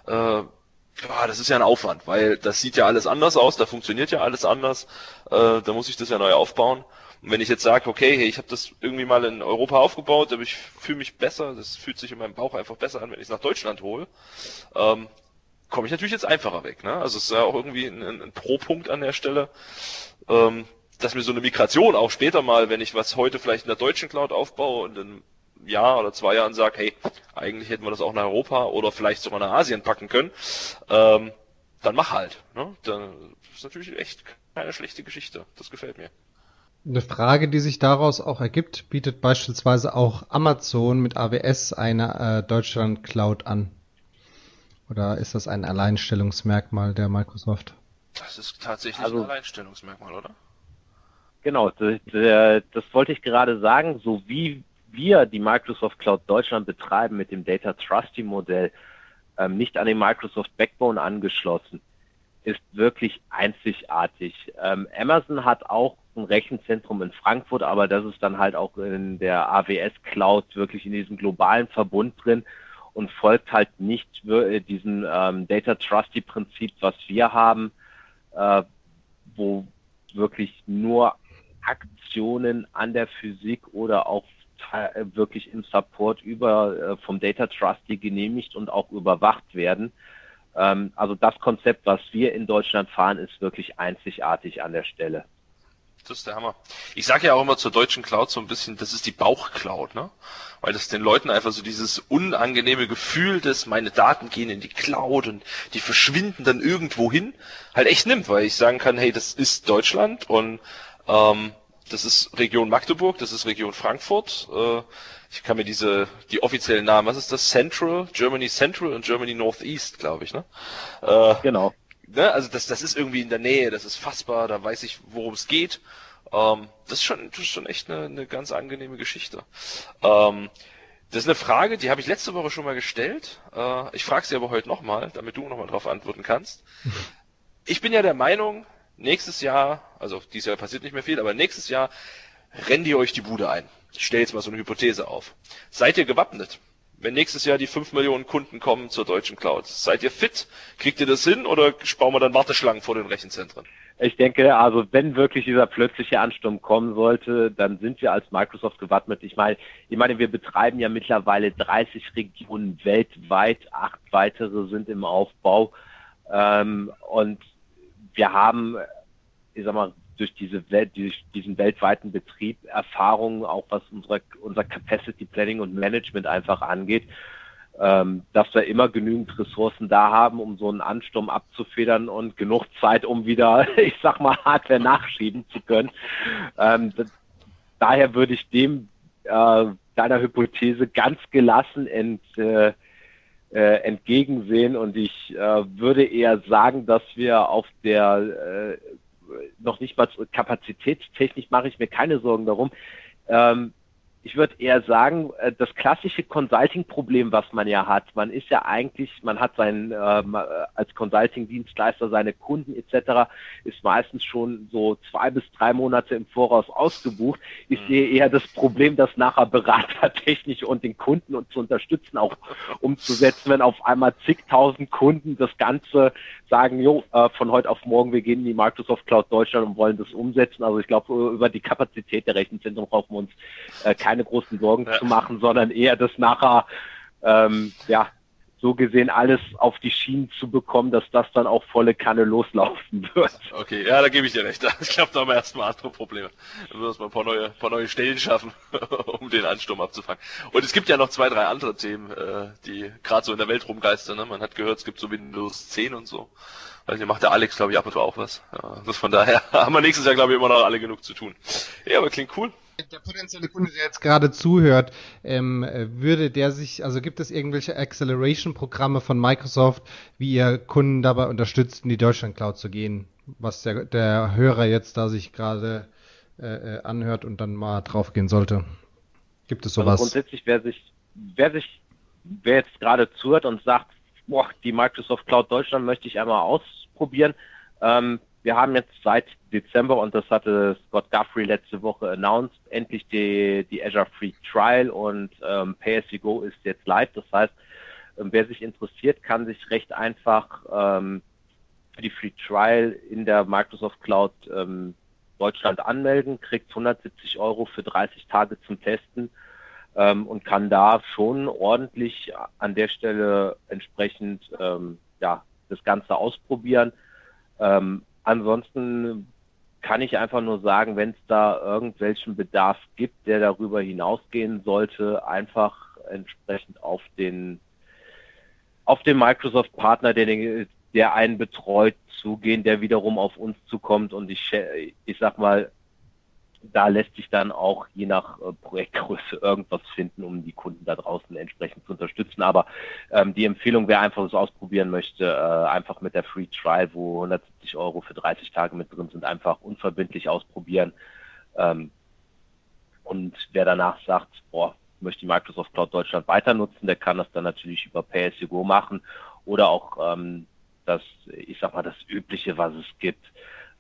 äh, ja, das ist ja ein Aufwand, weil das sieht ja alles anders aus, da funktioniert ja alles anders, äh, da muss ich das ja neu aufbauen. Und wenn ich jetzt sage, okay, hey, ich habe das irgendwie mal in Europa aufgebaut, aber ich fühle mich besser, das fühlt sich in meinem Bauch einfach besser an, wenn ich es nach Deutschland hole, ähm, komme ich natürlich jetzt einfacher weg. Ne? Also es ist ja auch irgendwie ein, ein Pro-Punkt an der Stelle, ähm, dass mir so eine Migration auch später mal, wenn ich was heute vielleicht in der deutschen Cloud aufbaue und in Jahr oder zwei Jahren sage, hey, eigentlich hätten wir das auch nach Europa oder vielleicht sogar nach Asien packen können, ähm, dann mach halt. Ne? Dann ist natürlich echt keine schlechte Geschichte. Das gefällt mir. Eine Frage, die sich daraus auch ergibt, bietet beispielsweise auch Amazon mit AWS eine äh, Deutschland Cloud an? Oder ist das ein Alleinstellungsmerkmal der Microsoft? Das ist tatsächlich also, ein Alleinstellungsmerkmal, oder? Genau, das, das wollte ich gerade sagen. So wie wir die Microsoft Cloud Deutschland betreiben mit dem Data Trusty Modell, ähm, nicht an den Microsoft Backbone angeschlossen, ist wirklich einzigartig. Ähm, Amazon hat auch ein Rechenzentrum in Frankfurt, aber das ist dann halt auch in der AWS Cloud wirklich in diesem globalen Verbund drin und folgt halt nicht diesem ähm, Data Trusty Prinzip, was wir haben, äh, wo wirklich nur Aktionen an der Physik oder auch äh, wirklich im Support über äh, vom Data Trusty genehmigt und auch überwacht werden. Ähm, also das Konzept, was wir in Deutschland fahren, ist wirklich einzigartig an der Stelle. Das ist der Hammer. Ich sage ja auch immer zur deutschen Cloud so ein bisschen, das ist die Bauchcloud, ne? Weil das den Leuten einfach so dieses unangenehme Gefühl, dass meine Daten gehen in die Cloud und die verschwinden dann irgendwo hin, halt echt nimmt, weil ich sagen kann, hey, das ist Deutschland und ähm, das ist Region Magdeburg, das ist Region Frankfurt. Äh, ich kann mir diese, die offiziellen Namen, was ist das? Central, Germany Central und Germany Northeast, glaube ich, ne? Äh, genau. Ne? Also das, das ist irgendwie in der Nähe, das ist fassbar, da weiß ich, worum es geht. Ähm, das, ist schon, das ist schon echt eine, eine ganz angenehme Geschichte. Ähm, das ist eine Frage, die habe ich letzte Woche schon mal gestellt. Äh, ich frage sie aber heute nochmal, damit du nochmal drauf antworten kannst. <laughs> Ich bin ja der Meinung, nächstes Jahr, also dieses Jahr passiert nicht mehr viel, aber nächstes Jahr rennt ihr euch die Bude ein. Ich stelle jetzt mal so eine Hypothese auf. Seid ihr gewappnet? Wenn nächstes Jahr die 5 Millionen Kunden kommen zur deutschen Cloud, seid ihr fit? Kriegt ihr das hin oder sparen wir dann Warteschlangen vor den Rechenzentren? ich denke, also wenn wirklich dieser plötzliche Ansturm kommen sollte, dann sind wir als Microsoft gewappnet. Ich meine, ich meine, wir betreiben ja mittlerweile 30 Regionen weltweit, acht weitere sind im Aufbau ähm, und wir haben, ich sag mal, durch diese Welt, durch diesen weltweiten Betrieb Erfahrungen, auch was unsere, unser Capacity Planning und Management einfach angeht, ähm, dass wir immer genügend Ressourcen da haben, um so einen Ansturm abzufedern und genug Zeit, um wieder, <laughs> ich sag mal, Hardware nachschieben zu können. Ähm, daher würde ich dem äh, deiner Hypothese ganz gelassen ent, äh, äh, entgegensehen und ich äh, würde eher sagen, dass wir auf der äh, noch nicht mal kapazitätstechnisch mache ich mir keine Sorgen darum. Ähm, ich würde eher sagen, äh, das klassische Consulting-Problem, was man ja hat, man ist ja eigentlich, man hat sein, äh, als Consulting-Dienstleister seine Kunden etc., ist meistens schon so zwei bis drei Monate im Voraus ausgebucht. Ich sehe mhm. eher das Problem, das nachher beratertechnisch <laughs> und den Kunden und zu unterstützen, auch umzusetzen, wenn auf einmal zigtausend Kunden das Ganze sagen, jo, äh, von heute auf morgen, wir gehen in die Microsoft Cloud Deutschland und wollen das umsetzen. Also ich glaube, über die Kapazität der Rechenzentren brauchen wir uns äh, keine großen Sorgen ja. zu machen, sondern eher das nachher, ähm, ja, so gesehen alles auf die Schienen zu bekommen, dass das dann auch volle Kanne loslaufen wird. Okay, ja, da gebe ich dir recht. <laughs> Ich glaube, da haben wir erstmal andere Probleme. Da müssen wir ein paar neue, paar neue Stellen schaffen, <laughs> um den Ansturm abzufangen. Und es gibt ja noch zwei, drei andere Themen, äh, die gerade so in der Welt rumgeistern. Ne? Man hat gehört, es gibt so Windows 10 und so. Also macht der Alex, glaube ich, ab und zu auch was. Ja, das von daher <laughs> haben wir nächstes Jahr, glaube ich, immer noch alle genug zu tun. Ja, aber klingt cool. Der potenzielle Kunde, der jetzt gerade zuhört, ähm, würde der sich, also gibt es irgendwelche Acceleration-Programme von Microsoft, wie ihr Kunden dabei unterstützt, in die Deutschland Cloud zu gehen, was der, der Hörer jetzt da sich gerade äh, äh anhört und dann mal draufgehen sollte? Gibt es sowas? Also grundsätzlich, wer sich, wer sich, wer jetzt gerade zuhört und sagt, boah, die Microsoft Cloud Deutschland möchte ich einmal ausprobieren, ähm, wir haben jetzt seit Dezember, und das hatte Scott Guthrie letzte Woche announced, endlich die, die Azure Free Trial und ähm, Pay as you go ist jetzt live. Das heißt, ähm, wer sich interessiert, kann sich recht einfach ähm, für die Free Trial in der Microsoft Cloud ähm, Deutschland anmelden, kriegt 170 Euro für 30 Tage zum Testen ähm, und kann da schon ordentlich an der Stelle entsprechend ähm, ja, das Ganze ausprobieren. Ähm, Ansonsten kann ich einfach nur sagen, wenn es da irgendwelchen Bedarf gibt, der darüber hinausgehen sollte, einfach entsprechend auf den auf den Microsoft-Partner, der, der einen betreut, zugehen, der wiederum auf uns zukommt und ich, ich sag mal, da lässt sich dann auch je nach äh, Projektgröße irgendwas finden, um die Kunden da draußen entsprechend zu unterstützen. Aber ähm, die Empfehlung, wer einfach das ausprobieren möchte, äh, einfach mit der Free Trial, wo 170 Euro für 30 Tage mit drin sind, einfach unverbindlich ausprobieren. Ähm, und wer danach sagt, boah, möchte die Microsoft Cloud Deutschland weiter nutzen, der kann das dann natürlich über go machen oder auch ähm, das, ich sag mal, das Übliche, was es gibt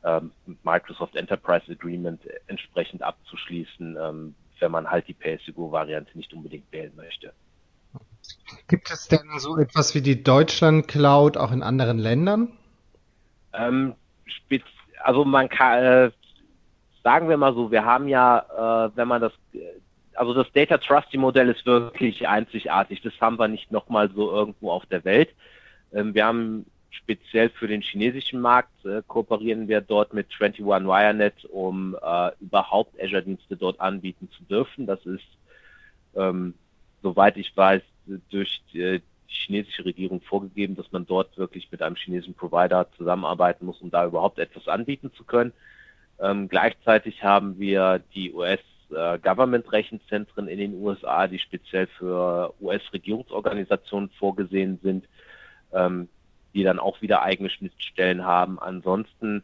ähm, Microsoft Enterprise Agreement entsprechend abzuschließen, ähm, wenn man halt die Pay-as-you-go-Variante nicht unbedingt wählen möchte. Gibt es denn so etwas wie die Deutschland Cloud auch in anderen Ländern? Ähm, also man kann, äh, sagen wir mal so, wir haben ja, äh, wenn man das, also das Data Trusty Modell ist wirklich einzigartig. Das haben wir nicht nochmal so irgendwo auf der Welt. Ähm, wir haben speziell für den chinesischen Markt äh, kooperieren wir dort mit 21 Wirenet, um äh, überhaupt Azure-Dienste dort anbieten zu dürfen. Das ist, ähm, soweit ich weiß, durch die, die chinesische Regierung vorgegeben, dass man dort wirklich mit einem chinesischen Provider zusammenarbeiten muss, um da überhaupt etwas anbieten zu können. Ähm, gleichzeitig haben wir die US äh, Government-Rechenzentren in den USA, die speziell für US-Regierungsorganisationen vorgesehen sind. Ähm, die dann auch wieder eigene Schnittstellen haben. Ansonsten,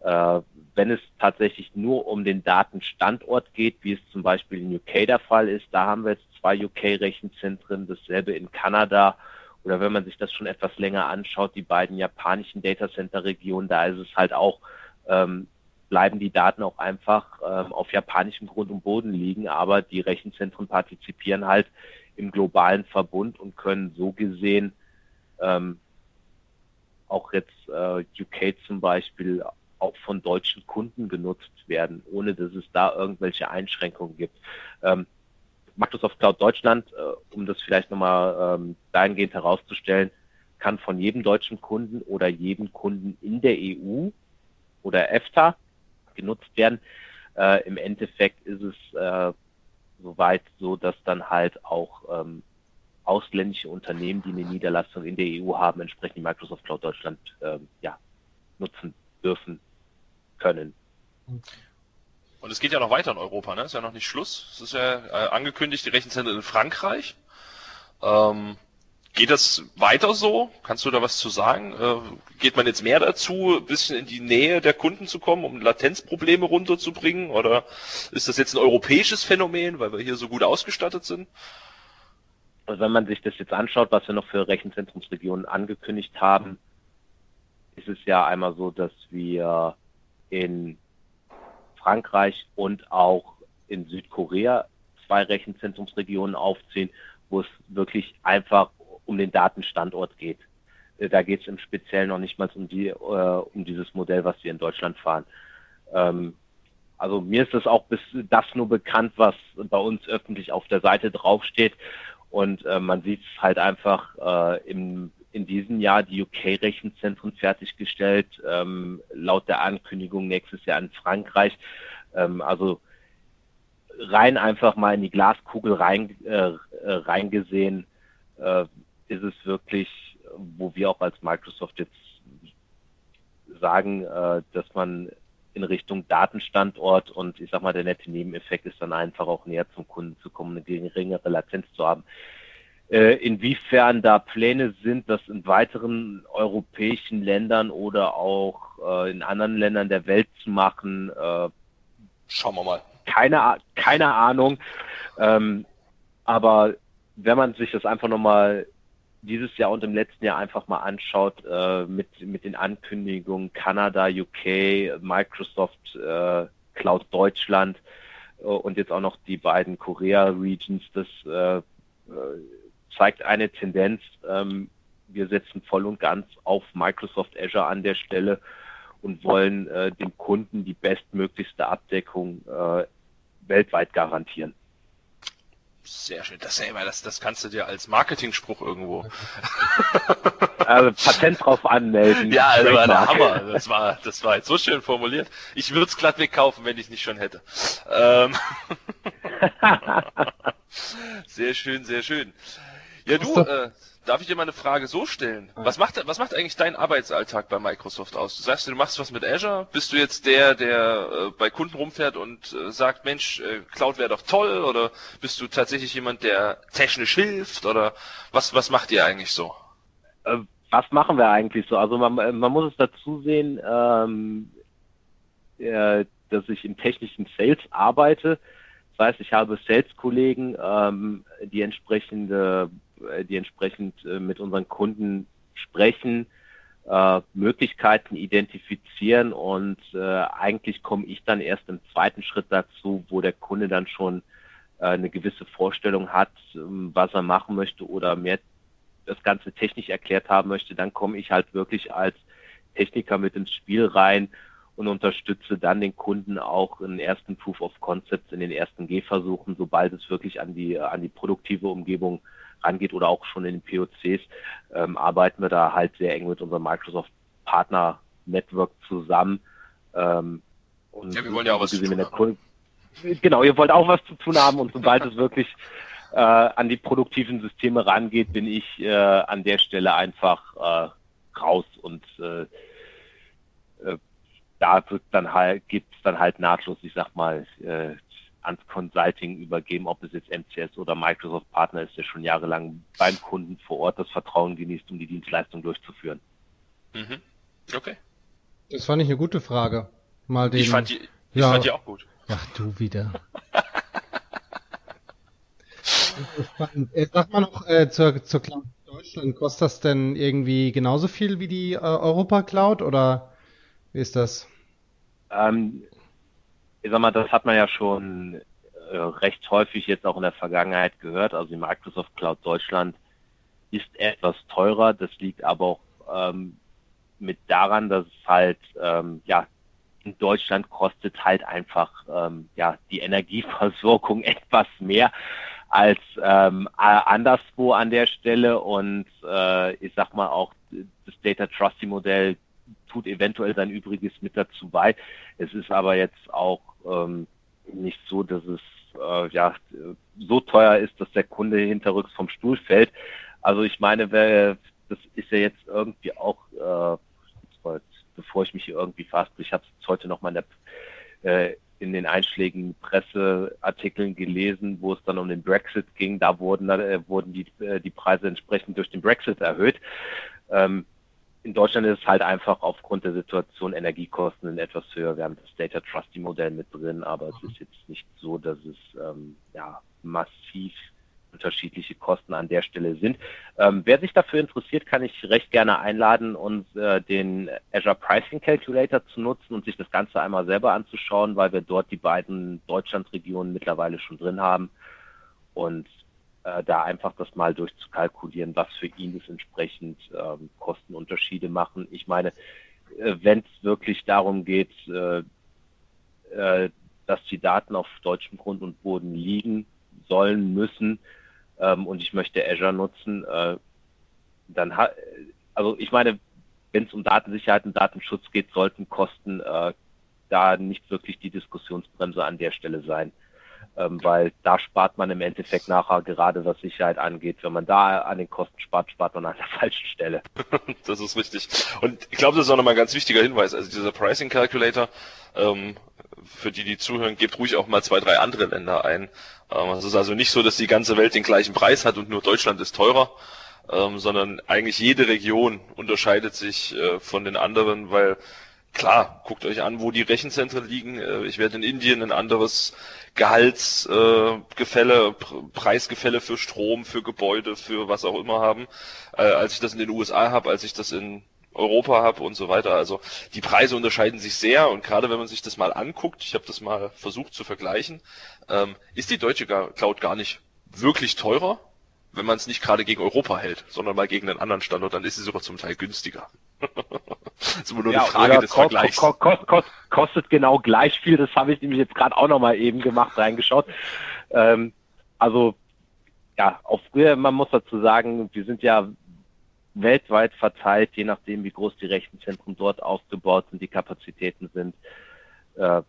äh, wenn es tatsächlich nur um den Datenstandort geht, wie es zum Beispiel in UK der Fall ist, da haben wir jetzt zwei UK-Rechenzentren, dasselbe in Kanada. Oder wenn man sich das schon etwas länger anschaut, die beiden japanischen Datacenter-Regionen, da ist es halt auch, ähm, bleiben die Daten auch einfach ähm, auf japanischem Grund und Boden liegen, aber die Rechenzentren partizipieren halt im globalen Verbund und können so gesehen ähm, auch jetzt äh, UK zum Beispiel auch von deutschen Kunden genutzt werden, ohne dass es da irgendwelche Einschränkungen gibt. Ähm, Microsoft Cloud Deutschland, äh, um das vielleicht nochmal ähm, dahingehend herauszustellen, kann von jedem deutschen Kunden oder jedem Kunden in der EU oder EFTA genutzt werden. Äh, Im Endeffekt ist es äh, soweit so, dass dann halt auch ähm, ausländische Unternehmen, die eine Niederlassung in der EU haben, entsprechend Microsoft Cloud Deutschland ähm, ja, nutzen dürfen können. Und es geht ja noch weiter in Europa, ne? Ist ja noch nicht Schluss. Es ist ja äh, angekündigt, die Rechenzentren in Frankreich. Ähm, geht das weiter so? Kannst du da was zu sagen? Äh, geht man jetzt mehr dazu, ein bisschen in die Nähe der Kunden zu kommen, um Latenzprobleme runterzubringen? Oder ist das jetzt ein europäisches Phänomen, weil wir hier so gut ausgestattet sind? Wenn man sich das jetzt anschaut, was wir noch für Rechenzentrumsregionen angekündigt haben, ist es ja einmal so, dass wir in Frankreich und auch in Südkorea zwei Rechenzentrumsregionen aufziehen, wo es wirklich einfach um den Datenstandort geht. Äh, da geht es im Speziellen noch nicht mal um, die, äh, um dieses Modell, was wir in Deutschland fahren. Ähm, also mir ist das auch bis das nur bekannt, was bei uns öffentlich auf der Seite draufsteht. Und äh, man sieht es halt einfach äh, im, in diesem Jahr die UK-Rechenzentren fertiggestellt, ähm, laut der Ankündigung nächstes Jahr in Frankreich. Ähm, also rein einfach mal in die Glaskugel rein, äh, reingesehen, äh, ist es wirklich, wo wir auch als Microsoft jetzt sagen, äh, dass man in Richtung Datenstandort und ich sag mal, der nette Nebeneffekt ist dann einfach auch näher zum Kunden zu kommen, eine geringere Latenz zu haben. Äh, inwiefern da Pläne sind, das in weiteren europäischen Ländern oder auch äh, in anderen Ländern der Welt zu machen, äh, schauen wir mal. Keine, keine Ahnung. Ähm, aber wenn man sich das einfach nochmal dieses Jahr und im letzten Jahr einfach mal anschaut äh, mit, mit den Ankündigungen Kanada, UK, Microsoft, äh, Cloud Deutschland äh, und jetzt auch noch die beiden Korea Regions, das äh, äh, zeigt eine Tendenz. Ähm, wir setzen voll und ganz auf Microsoft Azure an der Stelle und wollen äh, dem Kunden die bestmöglichste Abdeckung äh, weltweit garantieren. Sehr schön. Das, ey, das, das kannst du dir als Marketingspruch irgendwo. <laughs> Also Patent drauf anmelden. Ja, das war der Hammer. Das war, das war jetzt so schön formuliert. Ich würde es glatt wegkaufen, wenn ich es nicht schon hätte. Ähm <laughs> <laughs> sehr schön, sehr schön. Ja, du, äh, Darf ich dir mal eine Frage so stellen? Was macht, was macht eigentlich dein Arbeitsalltag bei Microsoft aus? Du sagst, du machst was mit Azure. Bist du jetzt der, der äh, bei Kunden rumfährt und äh, sagt, Mensch, äh, Cloud wäre doch toll? Oder bist du tatsächlich jemand, der technisch hilft? Oder was, was macht ihr eigentlich so? Äh, was machen wir eigentlich so? Also man, man muss es dazu sehen, ähm, äh, dass ich im technischen Sales arbeite. Das heißt, ich habe Sales-Kollegen, ähm, die entsprechende äh, die entsprechend äh, mit unseren Kunden sprechen, äh, Möglichkeiten identifizieren und eigentlich komme ich dann erst im zweiten Schritt dazu, wo der Kunde dann schon eine gewisse Vorstellung hat, ähm, was er machen möchte oder mehr das Ganze technisch erklärt haben möchte, dann komme ich halt wirklich als Techniker mit ins Spiel rein und unterstütze dann den Kunden auch in ersten Proof of Concepts, in den ersten Gehversuchen, sobald es wirklich an die, an die produktive Umgebung rangeht oder auch schon in den POCs, ähm, arbeiten wir da halt sehr eng mit unserem Microsoft Partner Network zusammen. Ähm, und ja, wir wollen ja auch was zu tun haben. Genau, ihr wollt auch was zu tun haben und sobald es wirklich äh, an die produktiven Systeme rangeht, bin ich äh, an der Stelle einfach äh, raus und äh, äh, da wird dann halt, gibt's dann halt nahtlos, ich sag mal, äh, ans Consulting übergeben, ob es jetzt MCS oder Microsoft Partner ist, der schon jahrelang beim Kunden vor Ort das Vertrauen genießt, um die Dienstleistung durchzuführen. Mhm. Okay. Das fand ich eine gute Frage. Mal den, ich fand die, ich ja, fand die auch gut. Ach du wieder. <laughs> Äh, sag mal noch äh, zur, zur Cloud Deutschland, kostet das denn irgendwie genauso viel wie die äh, Europa Cloud oder wie ist das? Ähm, ich sag mal, das hat man ja schon äh, recht häufig jetzt auch in der Vergangenheit gehört. Also die Microsoft Cloud Deutschland ist etwas teurer. Das liegt aber auch ähm, mit daran, dass es halt ähm, ja in Deutschland kostet halt einfach ähm, ja die Energieversorgung <laughs> etwas mehr als ähm, anderswo an der Stelle und äh, ich sag mal auch das Data Trusty Modell tut eventuell sein Übriges mit dazu bei. Es ist aber jetzt auch ähm, nicht so, dass es äh, ja so teuer ist, dass der Kunde hinterrücks vom Stuhl fällt. Also ich meine, das ist ja jetzt irgendwie auch, äh, bevor ich mich hier irgendwie fast, ich habe es heute noch mal in, äh, in den einschlägigen Presseartikeln gelesen, wo es dann um den Brexit ging. Da wurden, äh, wurden die, äh, die Preise entsprechend durch den Brexit erhöht. Ähm, in Deutschland ist es halt einfach aufgrund der Situation Energiekosten etwas höher. Wir haben das Data Trusty Modell mit drin, aber es ist jetzt nicht so, dass es ähm, ja, massiv unterschiedliche Kosten an der Stelle sind. Ähm, wer sich dafür interessiert, kann ich recht gerne einladen, uns äh, den Azure Pricing Calculator zu nutzen und sich das Ganze einmal selber anzuschauen, weil wir dort die beiden Deutschlandregionen mittlerweile schon drin haben und äh, da einfach das mal durchzukalkulieren, was für ihn das entsprechend ähm, Kostenunterschiede machen. Ich meine, äh, wenn es wirklich darum geht, äh, äh, dass die Daten auf deutschem Grund und Boden liegen sollen, müssen, ähm, und ich möchte Azure nutzen, äh, dann hat, also ich meine, wenn es um Datensicherheit und Datenschutz geht, sollten Kosten äh, da nicht wirklich die Diskussionsbremse an der Stelle sein ähm, weil da spart man im Endeffekt nachher gerade was Sicherheit angeht. Wenn man da an den Kosten spart, spart man an der <laughs> falschen Stelle. <laughs> das ist richtig. Und ich glaube, das ist auch nochmal ein ganz wichtiger Hinweis. Also dieser Pricing Calculator, ähm, für die, die zuhören, gebt ruhig auch mal zwei, drei andere Länder ein. Ähm, es ist also nicht so, dass die ganze Welt den gleichen Preis hat und nur Deutschland ist teurer. Ähm, sondern eigentlich jede Region unterscheidet sich äh, von den anderen, weil klar, guckt euch an, wo die Rechenzentren liegen. Äh, ich werde in Indien ein anderes Gehaltsgefälle, äh, Preisgefälle für Strom, für Gebäude, für was auch immer haben, äh, als ich das in den USA habe, als ich das in Europa habe und so weiter. Also die Preise unterscheiden sich sehr und gerade wenn man sich das mal anguckt, ich habe das mal versucht zu vergleichen, ähm, ist die deutsche Cloud gar nicht wirklich teurer, wenn man es nicht gerade gegen Europa hält, sondern mal gegen einen anderen Standort, dann ist sie sogar zum Teil günstiger. das <laughs> ist immer nur ja, eine Frage des kost, Vergleichs. Kost, kost, kost, kostet genau gleich viel, das habe ich nämlich jetzt gerade auch nochmal eben gemacht, reingeschaut. Ähm, also, ja, auf früher, man muss dazu sagen, wir sind ja weltweit verteilt, je nachdem, wie groß die Rechenzentren dort aufgebaut sind, die Kapazitäten sind, äh, äh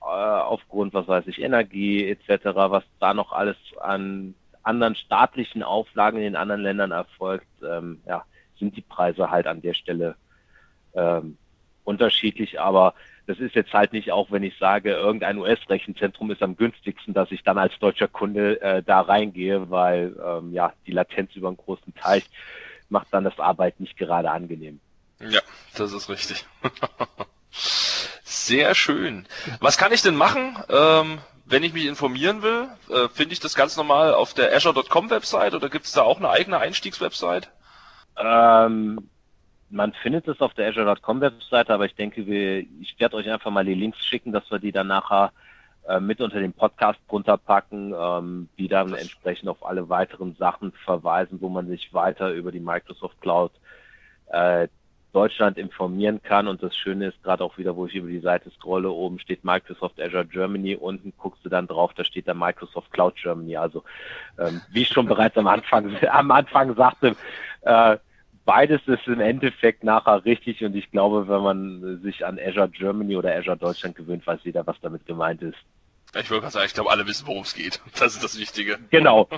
aufgrund, was weiß ich, Energie etc., was da noch alles an anderen staatlichen Auflagen in den anderen Ländern erfolgt, ähm, ja, sind die Preise halt an der Stelle ähm, unterschiedlich. Aber das ist jetzt halt nicht auch, wenn ich sage, irgendein US-Rechenzentrum ist am günstigsten, dass ich dann als deutscher Kunde äh, da reingehe, weil ähm, ja die Latenz über einen großen Teich macht dann das Arbeit nicht gerade angenehm. Ja, das ist richtig. <laughs> Sehr schön. Was kann ich denn machen? Ähm, wenn ich mich informieren will, äh, finde ich das ganz normal auf der Azure.com Website oder gibt es da auch eine eigene Einstiegswebsite? Ähm, man findet es auf der Azure.com Webseite, aber ich denke, wir, ich werde euch einfach mal die Links schicken, dass wir die dann nachher äh, mit unter dem Podcast runterpacken, ähm, die dann das entsprechend auf alle weiteren Sachen verweisen, wo man sich weiter über die Microsoft Cloud äh, Deutschland informieren kann. Und das Schöne ist gerade auch wieder, wo ich über die Seite scrolle, oben steht Microsoft Azure Germany, unten guckst du dann drauf, da steht da Microsoft Cloud Germany. Also ähm, wie ich schon bereits am Anfang <laughs> am Anfang sagte, äh, beides ist im Endeffekt nachher richtig und ich glaube, wenn man sich an Azure Germany oder Azure Deutschland gewöhnt, weiß jeder, was damit gemeint ist. Ich wollte gerade sagen, ich glaube, alle wissen, worum es geht. <laughs> Das ist das Wichtige. Genau.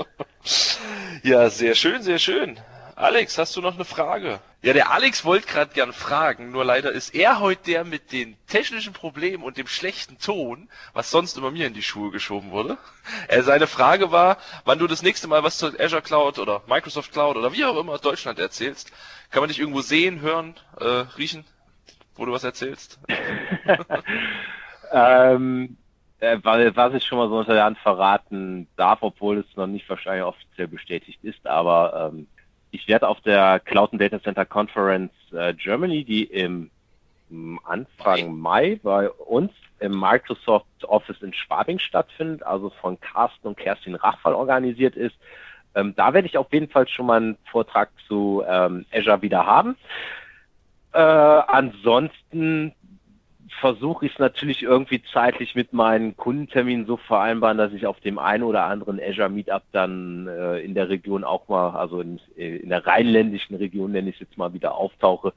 <laughs> ja, sehr schön, sehr schön. Alex, hast du noch eine Frage? Ja, der Alex wollte gerade gern fragen, nur leider ist er heute der mit den technischen Problemen und dem schlechten Ton, was sonst immer mir in die Schuhe geschoben wurde. Er, seine Frage war, wann du das nächste Mal was zur Azure Cloud oder Microsoft Cloud oder wie auch immer Deutschland erzählst. Kann man dich irgendwo sehen, hören, äh, riechen, wo du was erzählst? <laughs> ähm, äh, was ich schon mal so unter der Hand verraten darf, obwohl es noch nicht wahrscheinlich offiziell bestätigt ist, aber ähm, ich werde auf der Cloud and Data Center Conference äh, Germany, die im Anfang Mai bei uns im Microsoft Office in Schwabing stattfindet, also von Carsten und Kerstin Rachfall organisiert ist. Ähm, da werde ich auf jeden Fall schon mal einen Vortrag zu ähm, Azure wieder haben. Äh, ansonsten versuche ich es natürlich irgendwie zeitlich mit meinen Kundenterminen so vereinbaren, dass ich auf dem einen oder anderen Azure Meetup dann äh, in der Region auch mal, also in, in der rheinländischen Region nenne ich es jetzt mal wieder auftauche.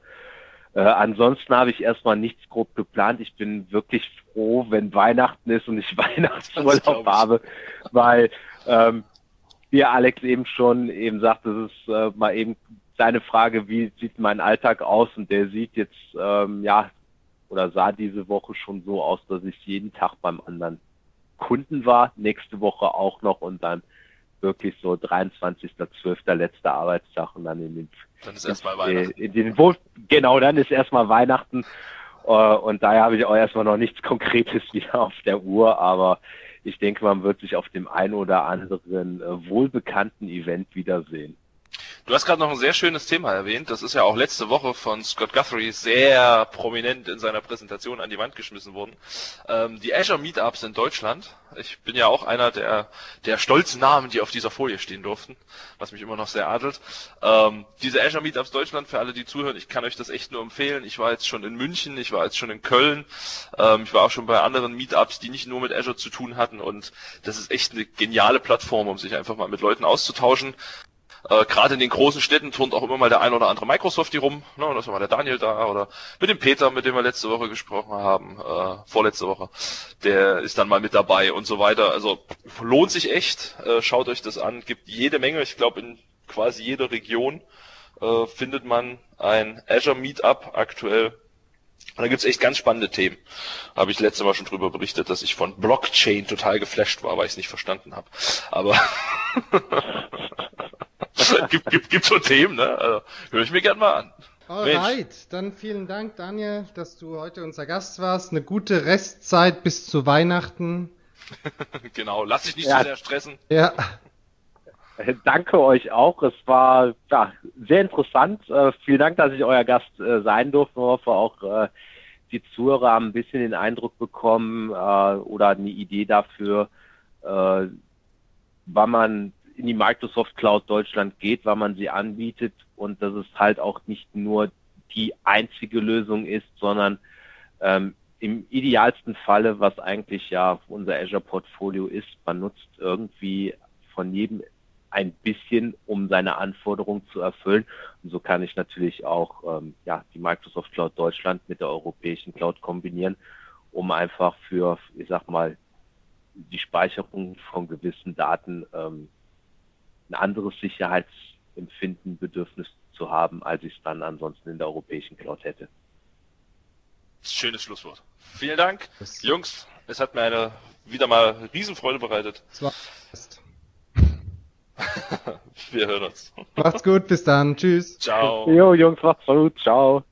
Äh, ansonsten habe ich erstmal nichts grob geplant. Ich bin wirklich froh, wenn Weihnachten ist und ich <laughs> Weihnachtsurlaub habe, weil ähm, wie Alex eben schon eben sagt, das ist äh, mal eben deine Frage, wie sieht mein Alltag aus? Und der sieht jetzt ähm, ja oder sah diese Woche schon so aus, dass ich jeden Tag beim anderen Kunden war, nächste Woche auch noch und dann wirklich so 23.12. letzter Arbeitstag und dann in den dann ist erstmal Weihnachten. In den, wo, genau, dann ist erstmal Weihnachten äh, und daher habe ich auch erstmal noch nichts Konkretes <laughs> wieder auf der Uhr, aber ich denke, man wird sich auf dem einen oder anderen äh, wohlbekannten Event wiedersehen. Du hast gerade noch ein sehr schönes Thema erwähnt. Das ist ja auch letzte Woche von Scott Guthrie sehr prominent in seiner Präsentation an die Wand geschmissen worden. Ähm, die Azure Meetups in Deutschland. Ich bin ja auch einer der, der stolzen Namen, die auf dieser Folie stehen durften, was mich immer noch sehr adelt. Ähm, diese Azure Meetups Deutschland, für alle, die zuhören, ich kann euch das echt nur empfehlen. Ich war jetzt schon in München, ich war jetzt schon in Köln, ähm, ich war auch schon bei anderen Meetups, die nicht nur mit Azure zu tun hatten und das ist echt eine geniale Plattform, um sich einfach mal mit Leuten auszutauschen. Äh, Gerade in den großen Städten turnt auch immer mal der ein oder andere Microsoft die rum. Ne? Da ist mal der Daniel da oder mit dem Peter, mit dem wir letzte Woche gesprochen haben, äh, vorletzte Woche. Der ist dann mal mit dabei und so weiter. Also lohnt sich echt. Äh, schaut euch das an. Gibt jede Menge. Ich glaube in quasi jeder Region äh, findet man ein Azure Meetup aktuell. Und da gibt's echt ganz spannende Themen. Habe ich letzte Mal schon drüber berichtet, dass ich von Blockchain total geflasht war, weil ich es nicht verstanden habe. Aber <laughs> <laughs> gibt, gibt, gibt so Themen, ne? Also, Höre ich mir gern mal an. Alright, dann vielen Dank, Daniel, dass du heute unser Gast warst. Eine gute Restzeit bis zu Weihnachten. <laughs> genau, lass dich nicht ja. zu sehr stressen. Ja. Danke euch auch. Es war ja, sehr interessant. Äh, vielen Dank, dass ich euer Gast äh, sein durfte. Ich hoffe auch, äh, die Zuhörer haben ein bisschen den Eindruck bekommen äh, oder eine Idee dafür, äh, wann man in die Microsoft Cloud Deutschland geht, weil man sie anbietet und dass es halt auch nicht nur die einzige Lösung ist, sondern ähm, im idealsten Falle, was eigentlich ja unser Azure Portfolio ist, man nutzt irgendwie von jedem ein bisschen, um seine Anforderungen zu erfüllen. Und so kann ich natürlich auch ähm, ja, die Microsoft Cloud Deutschland mit der europäischen Cloud kombinieren, um einfach für, ich sag mal, die Speicherung von gewissen Daten ähm, ein anderes Sicherheitsempfinden, Bedürfnis zu haben, als ich es dann ansonsten in der europäischen Cloud hätte. Schönes Schlusswort. Vielen Dank, das Jungs. Es hat mir eine wieder mal Riesenfreude bereitet. Das war fest. <laughs> Wir hören uns. Macht's gut, bis dann. Tschüss. Ciao. Jo, Jungs, macht's gut. Ciao.